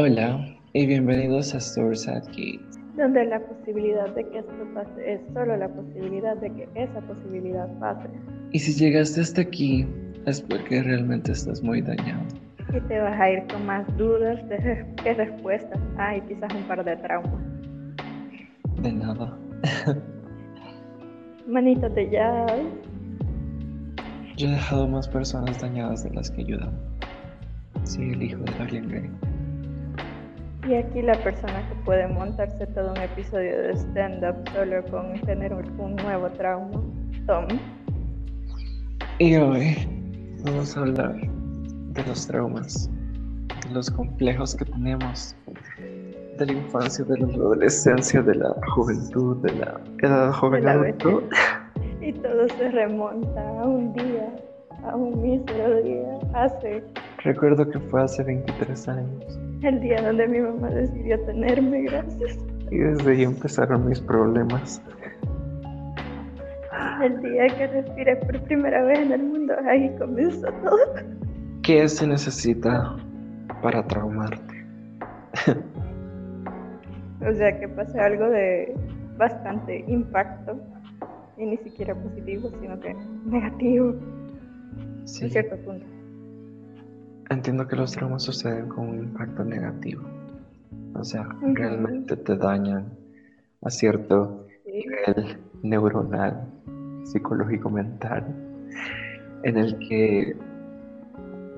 Hola y bienvenidos a Source Kids. Donde la posibilidad de que esto pase es solo la posibilidad de que esa posibilidad pase. Y si llegaste hasta aquí es porque realmente estás muy dañado. Y te vas a ir con más dudas de que respuestas. Ah, y quizás un par de traumas. De nada. Manitas de jazz. Yo he dejado más personas dañadas de las que ayudan. Soy el hijo de Darlene Gray. Y aquí la persona que puede montarse todo un episodio de stand-up solo con tener un nuevo trauma, Tom. Y hoy vamos a hablar de los traumas, de los complejos que tenemos, de la infancia, de la adolescencia, de la juventud, de la edad joven. Y todo se remonta a un día, a un mísero día, hace Recuerdo que fue hace 23 años el día donde mi mamá decidió tenerme, gracias. y desde ahí empezaron mis problemas. El día que respiré por primera vez en el mundo, ahí comenzó todo. ¿Qué se necesita para traumarte? O sea que pasé algo de bastante impacto, y ni siquiera positivo, sino que negativo, Sí, en cierto punto. Entiendo que los traumas suceden con un impacto negativo. O sea, realmente te dañan a cierto nivel neuronal, psicológico, mental, en el que,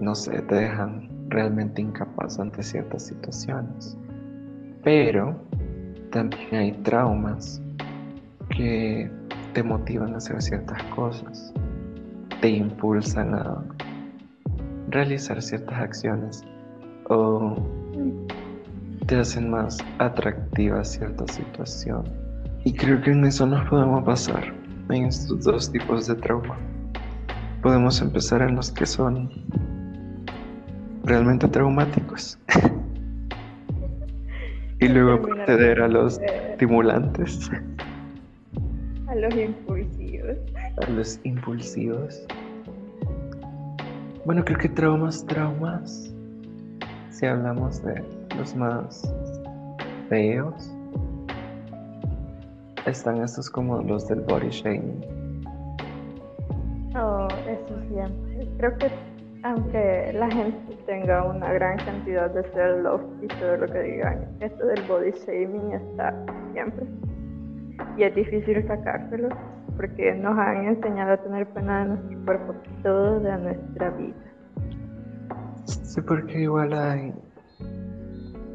no sé, te dejan realmente incapaz ante ciertas situaciones. Pero también hay traumas que te motivan a hacer ciertas cosas, te impulsan a realizar ciertas acciones o te hacen más atractiva cierta situación. Y creo que en eso nos podemos basar, en estos dos tipos de trauma. Podemos empezar en los que son realmente traumáticos. y luego proceder a los estimulantes, a los impulsivos. a los impulsivos. Bueno, creo que traumas, traumas. Si hablamos de los más feos, están estos como los del body shaming. Oh, eso siempre. Creo que aunque la gente tenga una gran cantidad de self-love y todo lo que digan, esto del body shaming está siempre. Y es difícil sacárselo porque nos han enseñado a tener pena de nuestro cuerpo toda nuestra vida. Sí, porque igual hay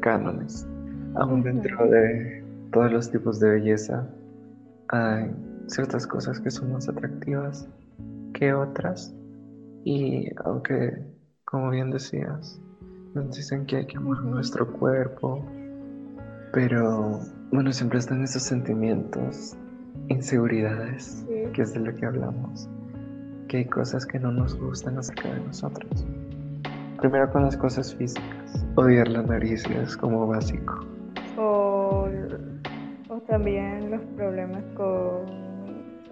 cánones. Aún dentro de todos los tipos de belleza, hay ciertas cosas que son más atractivas que otras. Y aunque, como bien decías, nos dicen que hay que amar nuestro cuerpo, pero bueno, siempre están esos sentimientos, inseguridades, Sí. que es de lo que hablamos, que hay cosas que no nos gustan acerca de nosotros. Primero con las cosas físicas, odiar la nariz es como básico. O, o también los problemas con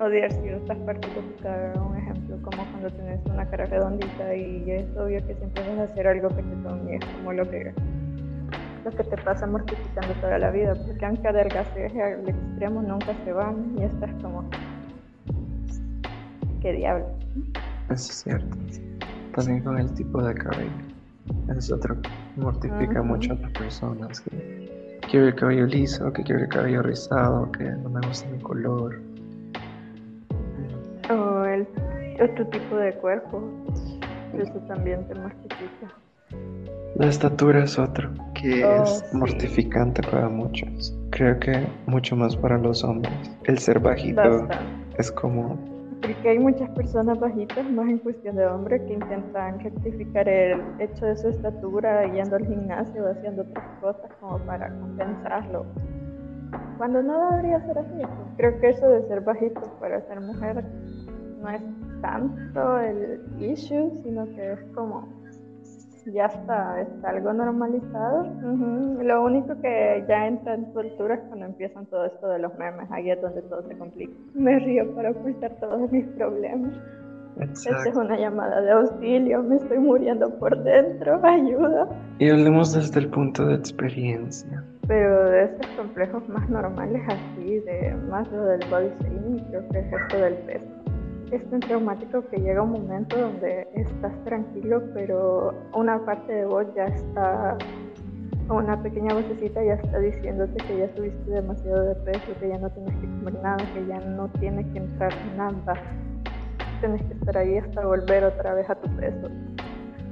odiar ciertas partes de tu cara. Un ejemplo, como cuando tienes una cara redondita y es obvio que siempre vas a hacer algo que te tome, es como lo que, lo que te pasa mortificando toda la vida. Porque aunque adelgaces al extremo, nunca se van y estás como, ¿qué diablo? Eso es cierto. También con el tipo de cabello. Es otro que mortifica mucho a las personas. Que quiero el cabello liso, que quiero el cabello rizado, que no me gusta mi color. O, el, o tu tipo de cuerpo. Eso también te mortifica. La estatura es otro que Oh, es sí. mortificante para muchos. Creo que mucho más para los hombres. El ser bajito es como Porque hay muchas personas bajitas, más en cuestión de hombre, que intentan rectificar el hecho de su estatura yendo al gimnasio o haciendo otras cosas como para compensarlo. Cuando no debería ser así. pues. Creo que eso de ser bajito para ser mujer no es tanto el issue, sino que es como ya está, está algo normalizado. Ujú. Lo único que ya entra en tu altura es cuando empiezan todo esto de los memes, ahí es donde todo se complica. Me río para ocultar todos mis problemas. Esta es una llamada de auxilio, me estoy muriendo por dentro, ayuda. Y hablemos desde el punto de experiencia. Pero de estos complejos más normales así, de más lo del body shaming, creo que es esto del peso. Es tan traumático que llega un momento donde estás tranquilo, pero una parte de vos ya está, una pequeña vocecita ya está diciéndote que ya subiste demasiado de peso, que ya no tienes que comer nada, que ya no tiene que entrar nada. Tienes que estar ahí hasta volver otra vez a tu peso.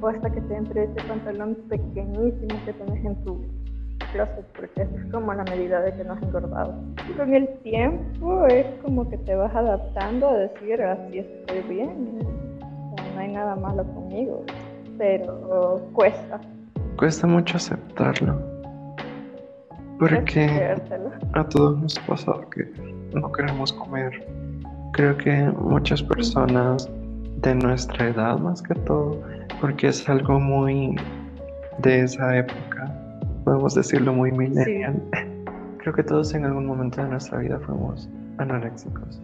O hasta que te entre ese pantalón pequeñísimo que tienes en tu porque es como la medida de que no has engordado. Con el tiempo es como que te vas adaptando a decir, así estoy bien, no hay nada malo conmigo, pero cuesta. Cuesta mucho aceptarlo. Porque a todos nos ha pasado que no queremos comer. Creo que muchas personas de nuestra edad más que todo, porque es algo muy de esa época, podemos decirlo muy millennial. Creo que todos en algún momento de nuestra vida fuimos anoréxicos.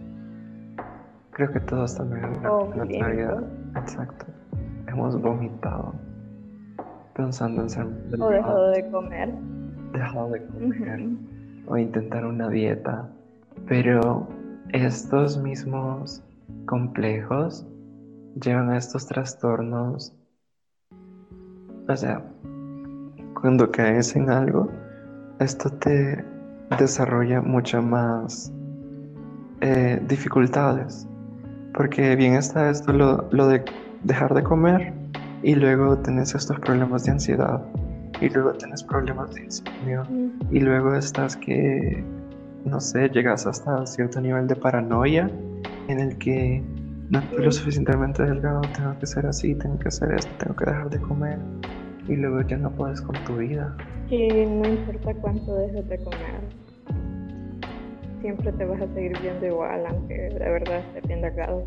Creo que todos también en nuestra vida. Exacto. Hemos vomitado pensando en ser. O dejado de comer. Dejado de comer. O intentar una dieta. Pero estos mismos complejos llevan a estos trastornos. O sea, cuando caes en algo, esto te desarrolla mucho más eh, dificultades. Porque bien está esto, lo, de dejar de comer y luego tenés estos problemas de ansiedad y luego tienes problemas de insomnio y luego estás que, no sé, llegas hasta cierto nivel de paranoia en el que no estoy lo suficientemente delgado, tengo que ser así, tengo que hacer esto, tengo que dejar de comer y luego ya no puedes con tu vida. Y no importa cuánto dejes de comer, siempre te vas a seguir viendo igual, aunque de verdad estés bien delgado.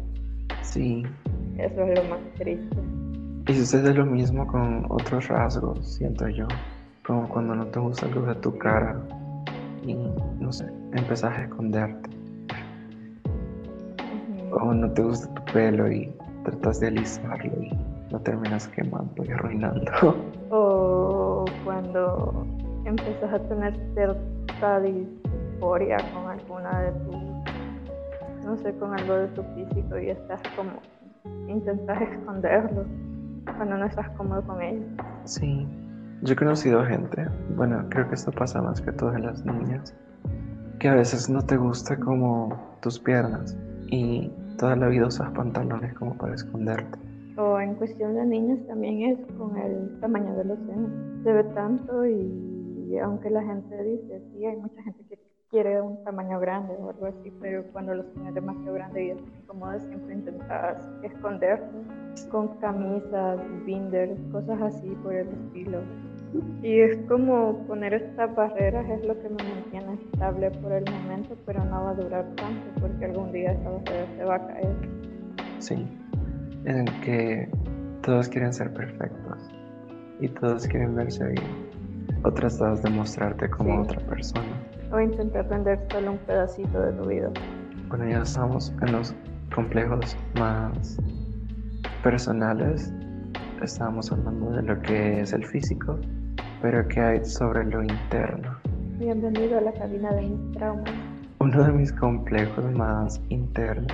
Sí. Eso es lo más triste. Y sucede lo mismo con otros rasgos, siento yo. Como cuando no te gusta luz de tu cara y, no sé, empezás a esconderte. O no te gusta tu pelo y tratas de alisarlo y lo terminas quemando y arruinando. Cuando empiezas a tener cierta disforia con alguna de tus, no sé, con algo de tu físico y estás como, intentas esconderlo cuando no estás cómodo con ello. Sí, yo he conocido gente, bueno, creo que esto pasa más que todas las niñas, que a veces no te gusta como tus piernas y toda la vida usas pantalones como para esconderte o en cuestión de niños también es con el tamaño de los senos. Se ve tanto y, aunque la gente dice, sí, hay mucha gente que quiere un tamaño grande o algo así, pero cuando los tienes demasiado grande y es incómodo, siempre intentas esconderlo con camisas, binders, cosas así por el estilo. Y es como poner estas barreras es lo que me mantiene estable por el momento, pero no va a durar tanto porque algún día esa barrera se va a caer. Sí, en el que todos quieren ser perfectos y todos quieren verse bien. O tratas de mostrarte como otra persona. O intentar vender solo un pedacito de tu vida. Bueno, ya estamos en los complejos más personales. Estábamos hablando de lo que es el físico, pero ¿qué hay sobre lo interno? Bienvenido a la cabina de mis traumas. Uno de mis complejos más internos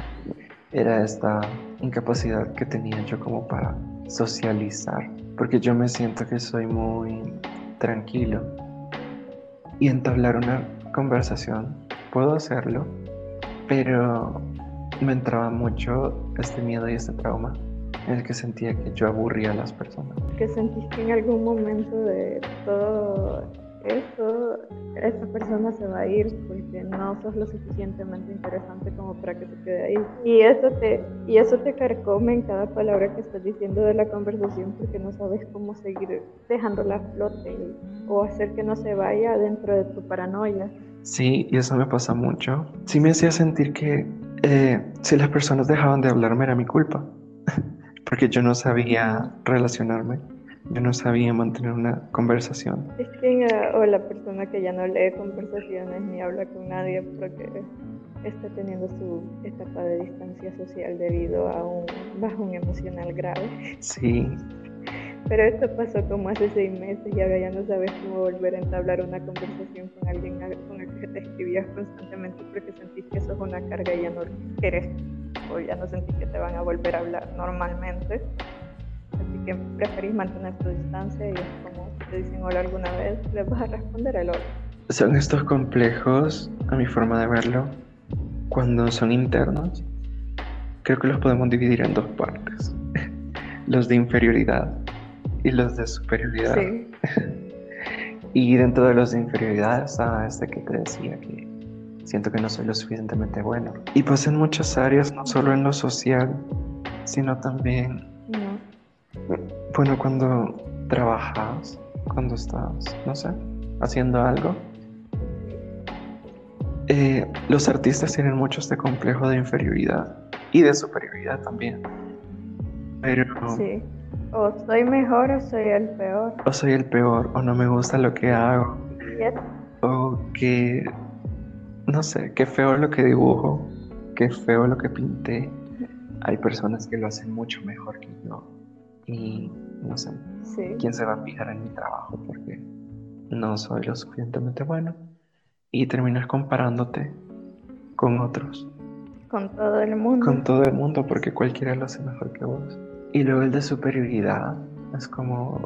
era esta incapacidad que tenía yo como para socializar, porque yo me siento que soy muy tranquilo y entablar una conversación puedo hacerlo, pero me entraba mucho este miedo y este trauma en el que sentía que yo aburría a las personas. ¿Que sentiste en algún momento de todo eso, esa persona se va a ir porque no sos lo suficientemente interesante como para que se quede ahí. Y eso te, y eso te carcome en cada palabra que estás diciendo de la conversación porque no sabes cómo seguir dejándola flote o hacer que no se vaya dentro de tu paranoia. Sí, y eso me pasa mucho. Sí me hacía sentir que eh, si las personas dejaban de hablarme era mi culpa, porque yo no sabía relacionarme yo no sabía mantener una conversación. Es que, o la persona que ya no lee conversaciones ni habla con nadie porque está teniendo su etapa de distancia social debido a un bajón emocional grave. Sí. Pero esto pasó como hace seis meses y ahora ya no sabes cómo volver a entablar una conversación con alguien con el que te escribías constantemente porque sentís que eso es una carga y ya no querés o ya no sentís que te van a volver a hablar normalmente. Así que preferís mantener tu distancia y es como si te dicen hola alguna vez, les vas a responder el hola. Son estos complejos, a mi forma de verlo, cuando son internos, creo que los podemos dividir en dos partes. los de inferioridad y los de superioridad. Sí. y dentro de los de inferioridad está este que te decía que siento que no soy lo suficientemente bueno. Y pues en muchas áreas, no solo en lo social, sino también. Bueno, cuando trabajas, cuando estás, no sé, haciendo algo. Eh, los artistas tienen mucho este complejo de inferioridad y de superioridad también. Pero Sí. O soy mejor o soy el peor. o soy el peor, o no me gusta lo que hago, Y es- o que, no sé, qué feo lo que dibujo, qué feo lo que pinté. Hay personas que lo hacen mucho mejor que yo. Y no sé, Sí. ¿quién se va a fijar en mi trabajo? Porque no soy lo suficientemente bueno. Y terminas comparándote con otros, Con todo el mundo. con todo el mundo, porque cualquiera lo hace mejor que vos. Y luego el de superioridad es como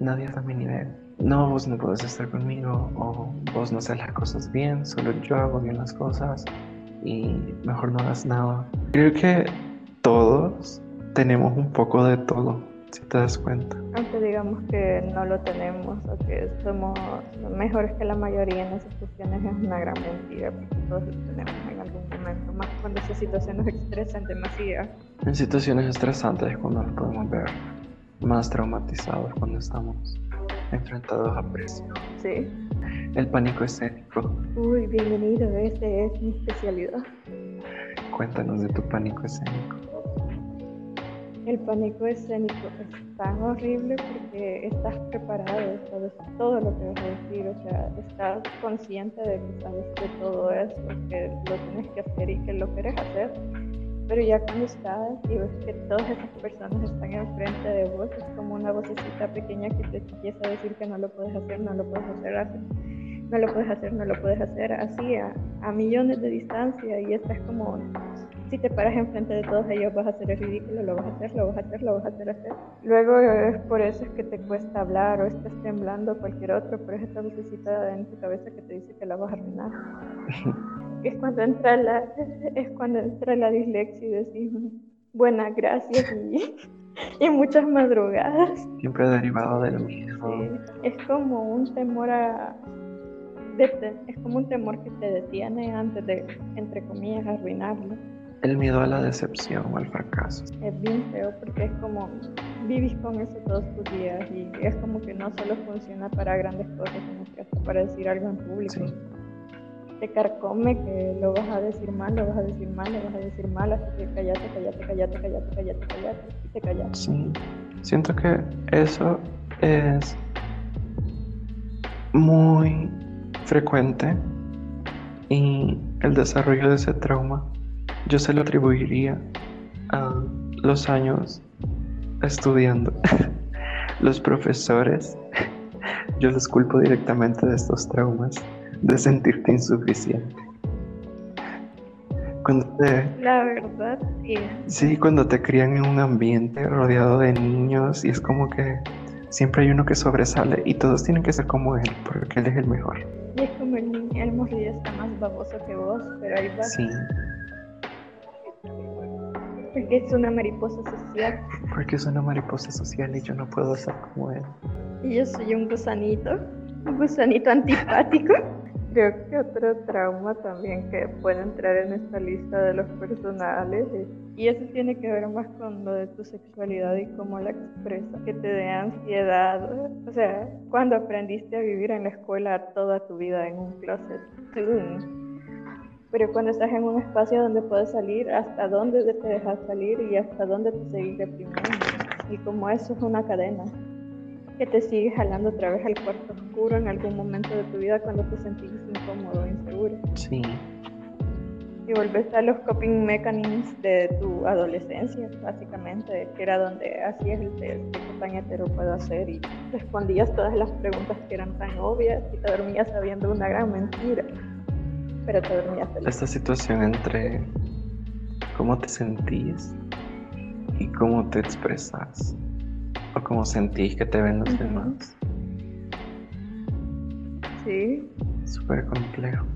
nadie está a mi nivel. No, vos no puedes estar conmigo, o vos no haces las cosas bien, solo yo hago bien las cosas y mejor no hagas nada. Creo que todos tenemos un poco de todo, si te das cuenta. Aunque digamos que no lo tenemos o que somos mejores que la mayoría en esas cuestiones es una gran mentira, porque todos lo tenemos en algún momento, más cuando esas situaciones nos estresan demasiado. En situaciones estresantes es cuando nos podemos ver más traumatizados, cuando estamos enfrentados a presión. Sí. El pánico escénico. Uy, bienvenido, ese es mi especialidad. Cuéntanos de tu pánico escénico. El pánico escénico es tan horrible porque estás preparado, sabes todo lo que vas a decir, o sea, estás consciente de que sabes de todo eso, que lo tienes que hacer y que lo quieres hacer, pero ya cuando estás y ves que todas esas personas están enfrente de vos, es como una vocecita pequeña que te empieza a decir que no lo puedes hacer, no lo puedes hacer, así, no lo puedes hacer, no lo puedes hacer, así a, a millones de distancia y estás como si te paras enfrente de todos ellos vas a hacer el ridículo, lo vas a hacer, lo vas a hacer, lo vas a hacer, hacer. Luego es por eso es que te cuesta hablar o estás temblando cualquier otro, pero es esta vocecita en tu cabeza que te dice que la vas a arruinar. es cuando entra la, es cuando entra la dislexia y decís, buenas gracias y, y muchas madrugadas. Siempre derivado de lo mismo. Sí, es como un temor a es como un temor que te detiene antes de, entre comillas, arruinarlo. El miedo a la decepción o al fracaso. Es bien feo porque es como vivís con eso todos tus días y es como que no solo funciona para grandes cosas, sino que hasta para decir algo en público. Sí. Te carcome que lo vas a decir mal, lo vas a decir mal, lo vas a decir mal, así que callate, callate, callate, callate, callate, callate, y te callas. Sí. Siento que eso es muy frecuente y el desarrollo de ese trauma yo se lo atribuiría a los años estudiando. Los profesores, yo los culpo directamente de estos traumas, de sentirte insuficiente. Cuando te, La verdad, sí. Sí, cuando te crían en un ambiente rodeado de niños y es como que siempre hay uno que sobresale y todos tienen que ser como él porque él es el mejor. Y es como el niño, el morrillo está más baboso que vos, pero ahí va. Sí, Porque es una mariposa social. porque es una mariposa social y yo no puedo ser como él. Y yo soy un gusanito, un gusanito antipático. Creo que otro trauma también que puede entrar en esta lista de los personales, es- y eso tiene que ver más con lo de tu sexualidad y cómo la expresas, que te dé ansiedad. O sea, cuando aprendiste a vivir en la escuela toda tu vida en un closet. ¡tum! Pero cuando estás en un espacio donde puedes salir, hasta dónde te dejas salir y hasta dónde te seguís reprimiendo. Y como eso es una cadena que te sigue jalando otra vez al cuarto oscuro en algún momento de tu vida cuando te sentís incómodo, inseguro. Sí, y volvés a los coping mechanisms de tu adolescencia, básicamente, que era donde hacías el test qué tan hetero puedo hacer y respondías todas las preguntas que eran tan obvias y te dormías sabiendo una gran mentira, pero te dormías feliz. Esta situación entre cómo te sentís y cómo te expresas o cómo sentís que te ven los demás. Sí. Súper complejo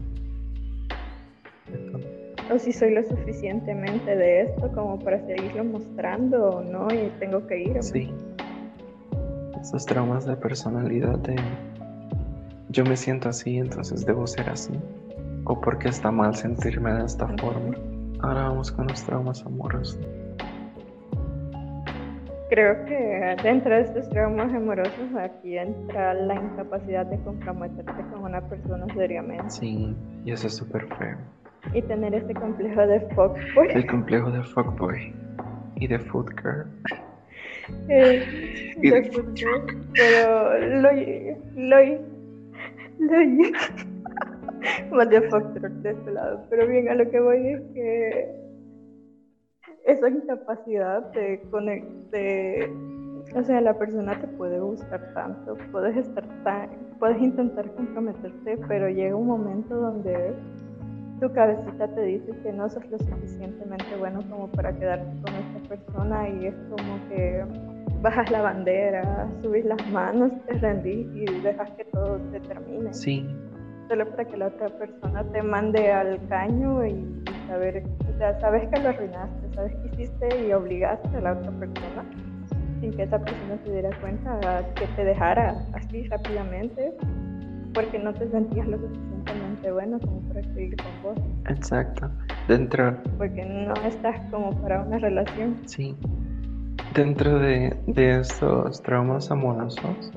o si soy lo suficientemente de esto como para seguirlo mostrando o no y tengo que ir. Sí. Esos traumas de personalidad de yo me siento así, entonces debo ser así. O porque está mal sentirme de esta forma. Ahora vamos con los traumas amorosos. Creo que dentro de estos traumas amorosos aquí entra la incapacidad de comprometerte con una persona seriamente. Sí, y eso es súper feo y tener este complejo de fuckboy. El complejo de fuckboy y de food girl. Eh, y de, food girl. Pero lo lo lo más de este lado. Pero bien, a lo que voy es que esa incapacidad de conectar o sea, la persona te puede gustar tanto, puedes estar tan, puedes intentar comprometerte, pero llega un momento donde tu cabecita te dice que no sos lo suficientemente bueno como para quedarte con esta persona y es como que bajas la bandera, subes las manos, te rendís y dejas que todo se termine. Sí. Solo para que la otra persona te mande al caño y saber, o sea, sabes que lo arruinaste, sabes que hiciste y obligaste a la otra persona sin que esa persona se diera cuenta que te dejara así rápidamente porque no te sentías lo suficientemente bueno como para seguir con vos. Exacto. Dentro. Porque no estás como para una relación. Sí. Dentro de, de estos traumas amorosos,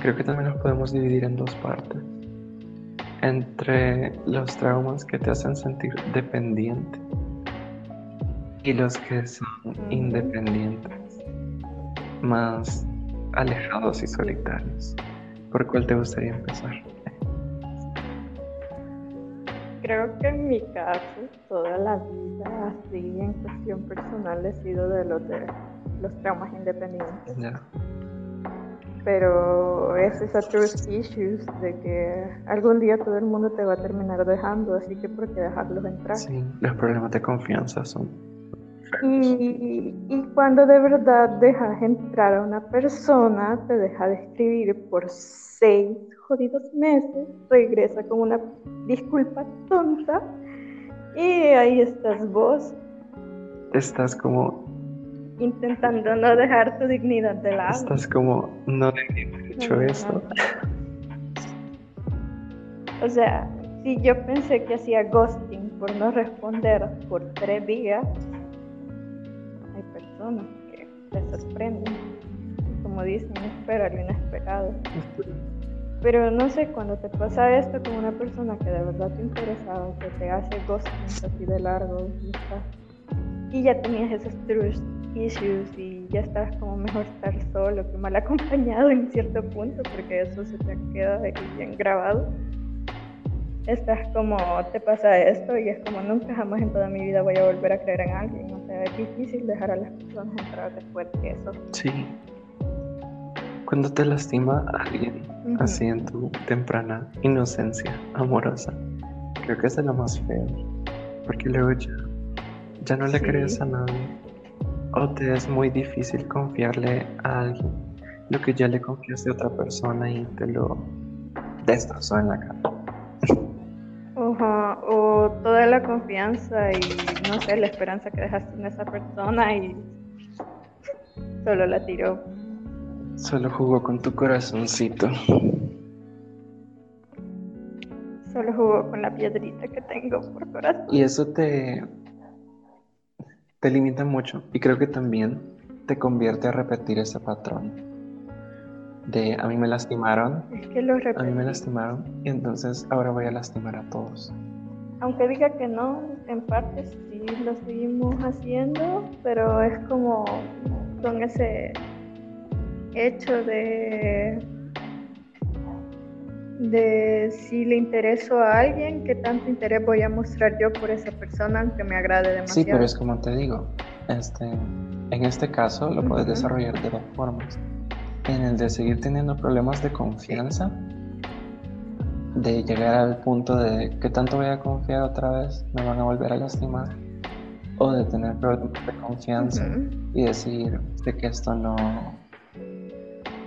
creo que también los podemos dividir en dos partes. Entre los traumas que te hacen sentir dependiente y los que son independientes, más alejados y solitarios. ¿Por cuál te gustaría empezar? Creo que en mi caso, toda la vida, así en cuestión personal, he sido de los de los traumas independientes. Pero es esa trust issues de que algún día todo el mundo te va a terminar dejando, así que ¿por qué dejarlos entrar? Sí, los problemas de confianza son y, y, cuando de verdad dejas entrar a una persona, te deja de escribir por seis jodidos meses, regresa con una disculpa tonta y ahí estás vos. Estás como... Intentando no dejar tu dignidad de lado. Estás como, no he hecho eso. O sea, si yo pensé que hacía ghosting por no responder por tres días, hay personas que te sorprenden. Como dicen, espera lo inesperado. Pero no sé, cuando te pasa esto con una persona que de verdad te interesaba, que te hace ghosting así de largo, y, ya tenías esos trust issues y ya estás como mejor estar solo que mal acompañado en cierto punto, porque eso se te queda bien grabado. Estás como, te pasa esto y es como nunca jamás en toda mi vida voy a volver a creer en alguien. O sea, es difícil dejar a las personas entrar después de eso. Sí. Cuando te lastima a alguien, así en tu temprana inocencia amorosa, creo que es de lo más feo. Porque luego ya, ya no le crees a nadie. O te es muy difícil confiarle a alguien lo que ya le confiaste a otra persona y te lo destrozó en la cara. O toda la confianza y no sé, la esperanza que dejaste en esa persona y solo la tiró Solo jugó con tu corazoncito. Solo jugó con la piedrita que tengo por corazón. Y eso te, te limita mucho. Y creo que también te convierte a repetir ese patrón. De a mí me lastimaron. Es que lo A mí me lastimaron. Y entonces ahora voy a lastimar a todos. Aunque diga que no, en parte sí lo seguimos haciendo, pero es como con ese hecho de de si le intereso a alguien, qué tanto interés voy a mostrar yo por esa persona aunque me agrade demasiado. Sí, pero es como te digo, este, en este caso lo puedes desarrollar de dos formas. En el de seguir teniendo problemas de confianza, de llegar al punto de que tanto voy a confiar otra vez, me van a volver a lastimar, o de tener problemas de confianza y decir, sé que esto no,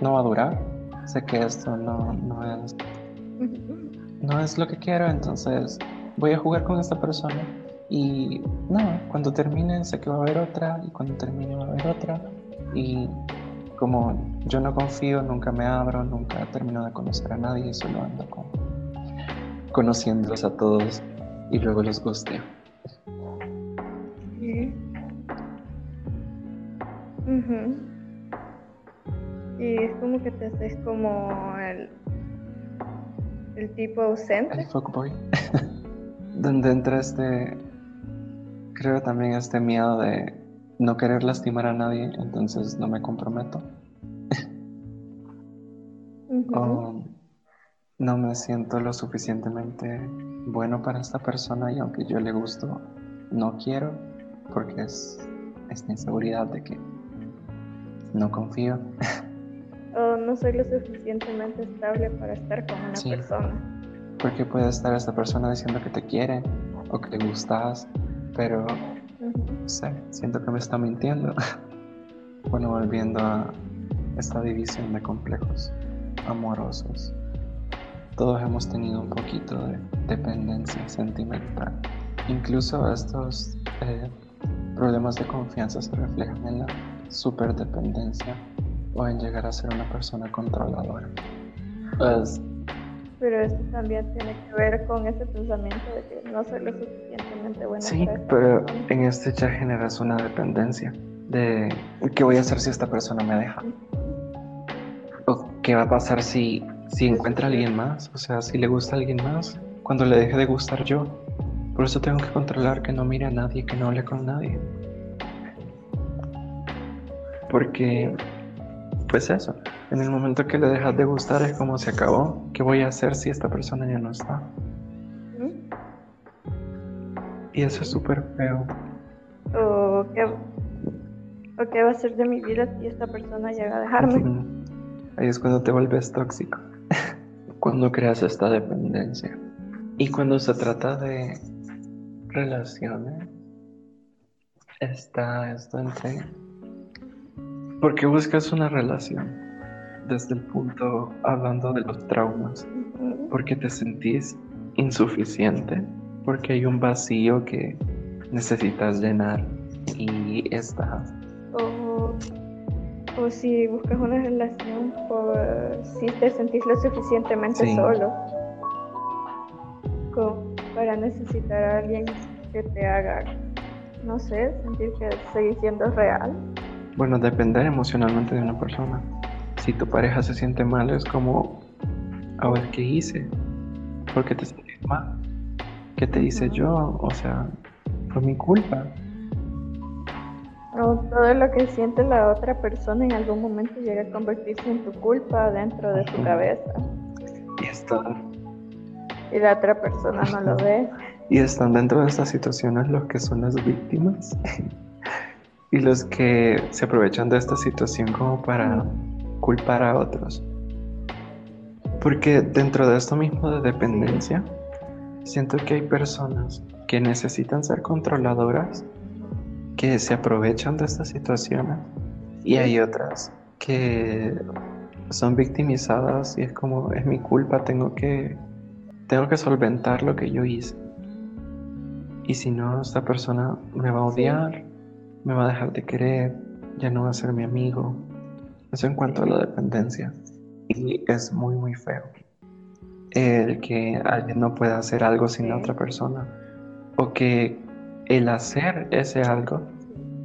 no va a durar, sé que esto no, no es no es lo que quiero, entonces voy a jugar con esta persona y no, cuando termine sé que va a haber otra y cuando termine va a haber otra y como yo no confío, nunca me abro, nunca termino de conocer a nadie solo ando con, conociéndolos a todos y luego los gusteo. Y es como que te haces como el el tipo ausente. El fuckboy. Donde entra este, creo también este miedo de no querer lastimar a nadie, entonces no me comprometo. o no me siento lo suficientemente bueno para esta persona y aunque yo le gusto, no quiero porque es esta inseguridad de que no confío. soy lo suficientemente estable para estar con una persona. Porque puede estar esta persona diciendo que te quiere o que le gustas, pero no sé, siento que me está mintiendo. bueno, volviendo a esta división de complejos amorosos. Todos hemos tenido un poquito de dependencia sentimental. Incluso estos eh, problemas de confianza se reflejan en la superdependencia pueden llegar a ser una persona controladora. Pues, pero eso también tiene que ver con ese pensamiento de que no soy lo suficientemente buena. Sí, pero en este ya generas una dependencia de qué voy a hacer si esta persona me deja. O qué va a pasar si, si encuentra a alguien más, o sea, si le gusta a alguien más, cuando le deje de gustar yo. Por eso tengo que controlar que no mire a nadie, que no hable con nadie. Porque pues eso, en el momento que le dejas de gustar es como se acabó. ¿Qué voy a hacer si esta persona ya no está? Y eso es súper feo. O qué, va a ser de mi vida si esta persona llega a dejarme. Ahí es cuando te vuelves tóxico. cuando creas esta dependencia. Y cuando se trata de relaciones, está esto entre porque buscas una relación desde el punto hablando de los traumas, porque te sentís insuficiente, porque hay un vacío que necesitas llenar y está. O, o si buscas una relación por si te sentís lo suficientemente solo para necesitar a alguien que te haga, no sé, sentir que seguís siendo real. Bueno, depender emocionalmente de una persona. Si tu pareja se siente mal, es como, a ver, ¿qué hice? ¿Por qué te sientes mal? ¿Qué te hice yo? O sea, fue mi culpa. O todo lo que siente la otra persona en algún momento llega a convertirse en tu culpa dentro de tu cabeza. Y está. Y la otra persona no lo ve. Y están dentro de estas situaciones los que son las víctimas y los que se aprovechan de esta situación como para culpar a otros. Porque dentro de esto mismo de dependencia, siento que hay personas que necesitan ser controladoras, que se aprovechan de estas situaciones, y hay otras que son victimizadas y es como es mi culpa, tengo que tengo que solventar lo que yo hice. Y si no, esta persona me va a odiar, me va a dejar de querer, ya no va a ser mi amigo. Eso en cuanto a la dependencia. Y es muy, muy feo. El que alguien no pueda hacer algo sin la otra persona. O que el hacer ese algo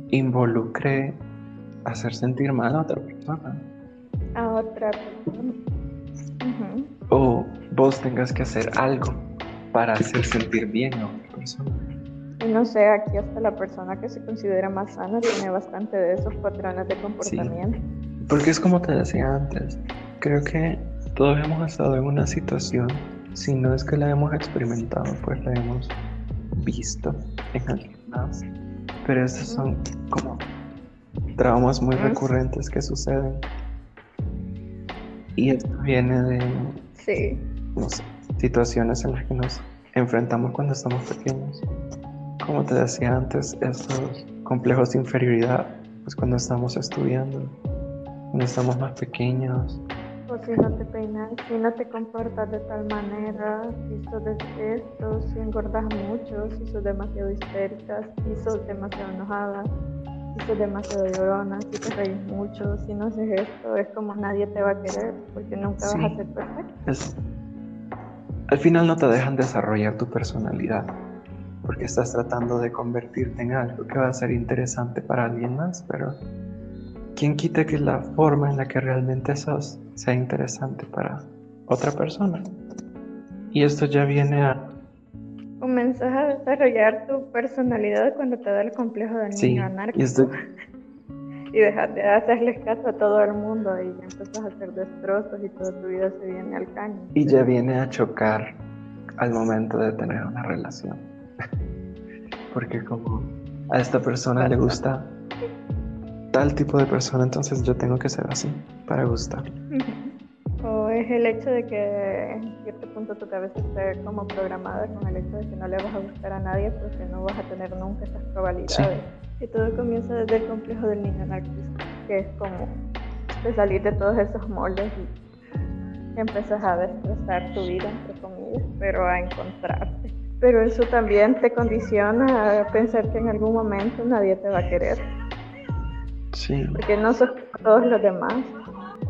involucre hacer sentir mal a otra persona. A otra persona. O vos tengas que hacer algo para hacer sentir bien a otra persona. Y no sé, aquí hasta la persona que se considera más sana tiene bastante de esos patrones de comportamiento. porque es como te decía antes, creo que todos hemos estado en una situación, si no es que la hemos experimentado, pues la hemos visto en alguien más. Pero estos son como traumas muy recurrentes que suceden. Y esto viene de Sí. no sé, situaciones en las que nos enfrentamos cuando estamos pequeños. Como te decía antes, estos complejos de inferioridad, pues cuando estamos estudiando, cuando estamos más pequeños, si no te peinas, si no te comportas de tal manera, si sos de esto, si engordas mucho, si sos demasiado histérica, si sos demasiado enojada, si sos demasiado llorona, si te reís mucho, si no haces esto, es como nadie te va a querer porque nunca Sí. vas a ser perfecto. es, al final no te dejan desarrollar tu personalidad, porque estás tratando de convertirte en algo que va a ser interesante para alguien más, pero ¿quién quita que la forma en la que realmente sos sea interesante para otra persona? Y esto ya viene a... Comenzás a desarrollar tu personalidad cuando te da el complejo del Sí, niño y anárquico. esto, Y dejas de hacerles caso a todo el mundo y empiezas a hacer destrozos y toda tu vida se viene al caño. y ya viene a chocar al momento de tener una relación. Porque como a esta persona le gusta tal tipo de persona, entonces yo tengo que ser así para gustar. O es el hecho de que en cierto punto tu cabeza esté como programada con el hecho de que no le vas a gustar a nadie porque no vas a tener nunca esas probabilidades. Y todo comienza desde el complejo del niño narcisista, que es como de salir de todos esos moldes y empezás a destrozar tu vida, entre comillas, pero a encontrarte. Pero eso también te condiciona a pensar que en algún momento nadie te va a querer, Sí, porque no sos como todos los demás.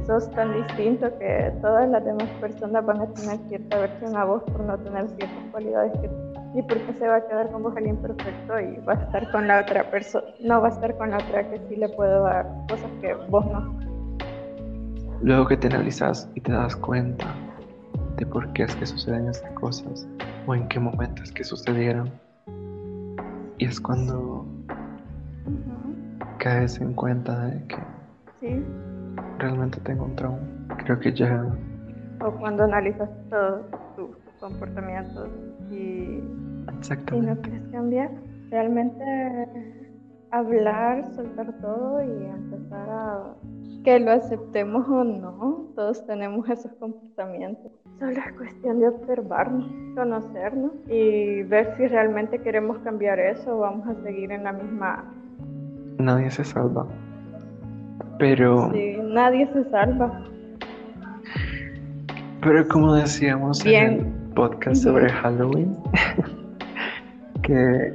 Sos tan distinto que todas las demás personas van a tener cierta versión a vos por no tener ciertas cualidades que y porque se va a quedar con vos el imperfecto y va a estar con la otra persona, no va a estar con la otra que sí le puede dar cosas que vos no. luego que te analizas y te das cuenta de por qué es que suceden estas cosas o en qué momentos que sucedieron, y es cuando caes en cuenta de que Sí. realmente tengo un trauma. Creo que ya O cuando analizas todos tus comportamientos y y no quieres cambiar, realmente hablar, soltar todo y empezar a que lo aceptemos o no, todos tenemos esos comportamientos. Solo es cuestión de observarnos, conocernos y ver si realmente queremos cambiar eso o vamos a seguir en la misma. Nadie se salva. Pero, Sí, nadie se salva. pero como decíamos Bien. en el podcast sobre Halloween, que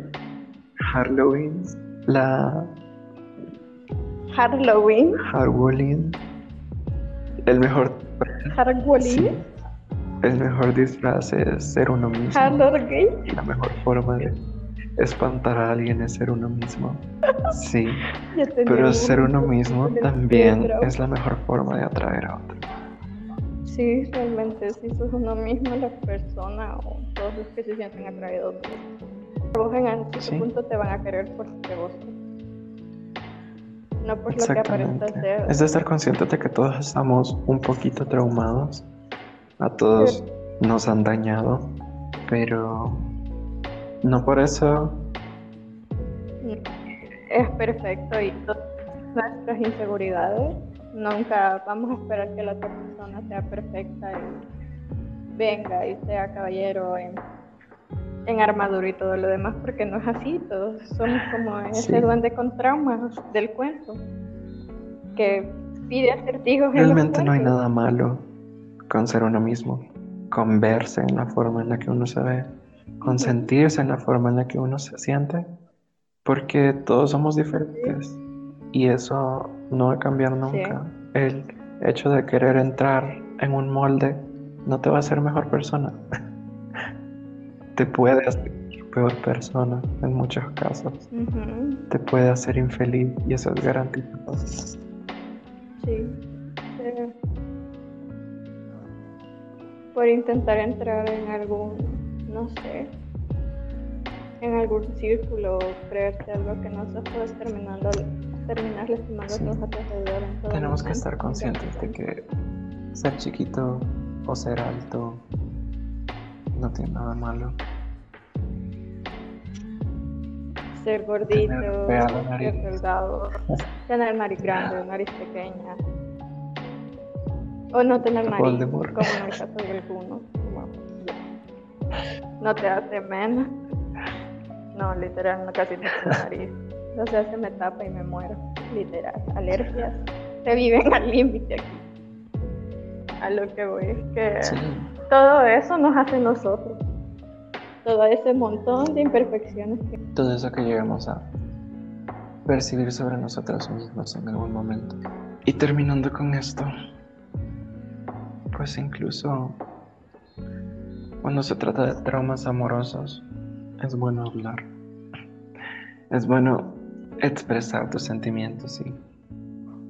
Halloween, la Halloween, Halloween, el mejor, Halloween, sí, el mejor disfraz es ser uno mismo. Halloween. La mejor forma de espantar a alguien es ser uno mismo. Sí, pero ser uno mismo también es la mejor forma de atraer a otro. Sí, realmente, si sos uno mismo, la persona o todos los que se sienten atraídos, vos en cierto Sí. punto te van a querer por vos. No por lo que aparentas Exactamente. ser. Es de estar conscientes de que todos estamos un poquito traumados. A todos nos han dañado, pero no por eso Es perfecto y todas nuestras inseguridades, nunca vamos a esperar que la otra persona sea perfecta y venga y sea caballero en, en armadura y todo lo demás, porque no es así, todos somos como ese Sí. duende con traumas del cuento, que pide acertijos en los realmente no hay nada malo con ser uno mismo, con verse en la forma en la que uno se ve, con sentirse en la forma en la que uno se siente, porque todos somos diferentes y eso no va a cambiar nunca. El hecho de querer entrar en un molde no te va a hacer mejor persona. te puede hacer peor persona en muchos casos. Te puede hacer infeliz y eso es garantizado. Por intentar entrar en algún, no sé, en algún círculo, creerte algo que no sos, puedes terminando, terminar lastimando Sí. a todos a tu alrededor en todo Tenemos que estar conscientes de que ser chiquito o ser alto no tiene nada malo. Ser gordito, ser delgado, tener nariz grande, nariz pequeña. O no tener nariz, Voldemort. como en el caso de algunos. como. No te hace menos. No, literal, no casi no tengo nariz. O sea, se me tapa y me muero. Literal. Alergias. Se viven al límite aquí. A lo que voy es que Sí, todo eso nos hace nosotros. Todo ese montón de imperfecciones que todo eso que llegamos a percibir sobre nosotros mismos en algún momento. Y terminando con esto, pues incluso cuando se trata de traumas amorosos, es bueno hablar. Es bueno expresar tus sentimientos y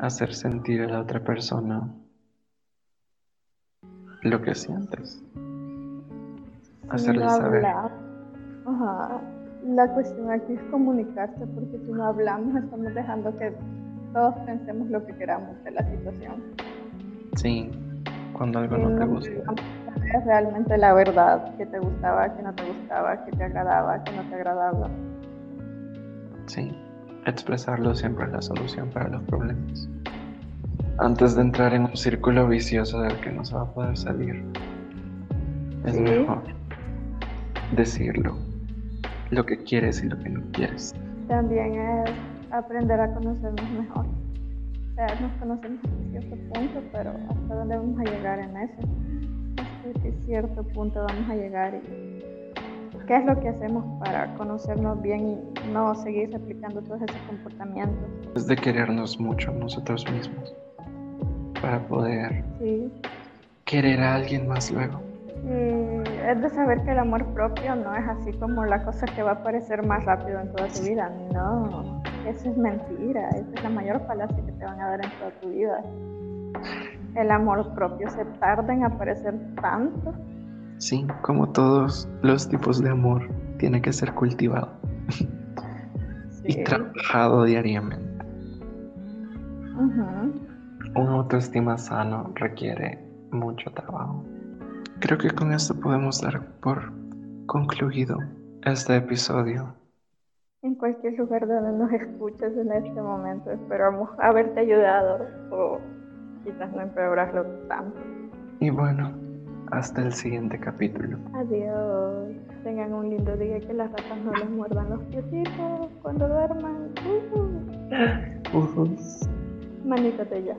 hacer sentir a la otra persona lo que sientes. Hacerle no saber. hablar. Ajá. La cuestión aquí es comunicarse, porque si no hablamos estamos dejando que todos pensemos lo que queramos de la situación. Sí, cuando algo no te gusta. realmente la verdad, que te gustaba, que no te gustaba, que te agradaba, que no te agradaba. Sí, expresarlo siempre es la solución para los problemas. Antes de entrar en un círculo vicioso del que no se va a poder salir, es Sí. mejor decirlo, lo que quieres y lo que no quieres. También es aprender a conocernos mejor. Sea, nos conocemos hasta cierto punto, pero ¿hasta dónde vamos a llegar en eso? ¿Hasta qué cierto punto vamos a llegar? Y ¿Qué es lo que hacemos para conocernos bien y no seguir replicando todos esos comportamientos? Es de querernos mucho nosotros mismos para poder Sí. querer a alguien más luego. Y es de saber que el amor propio no es así como la cosa que va a aparecer más rápido en toda tu vida. No, eso es mentira. Esa es la mayor falacia que te van a dar en toda tu vida. El amor propio se tarda en aparecer tanto. Sí, como todos los tipos de amor, tiene que ser cultivado y trabajado diariamente. Ujú. Un autoestima sano requiere mucho trabajo. Creo que con esto podemos dar por concluido este episodio. En cualquier lugar donde nos escuches en este momento, esperamos haberte ayudado o quizás no empeorarlo tanto. Y bueno, hasta el siguiente capítulo. Adiós. Tengan un lindo día que las ratas no les muerdan los piecitos cuando duerman. Uh, Ujú. manito de ya.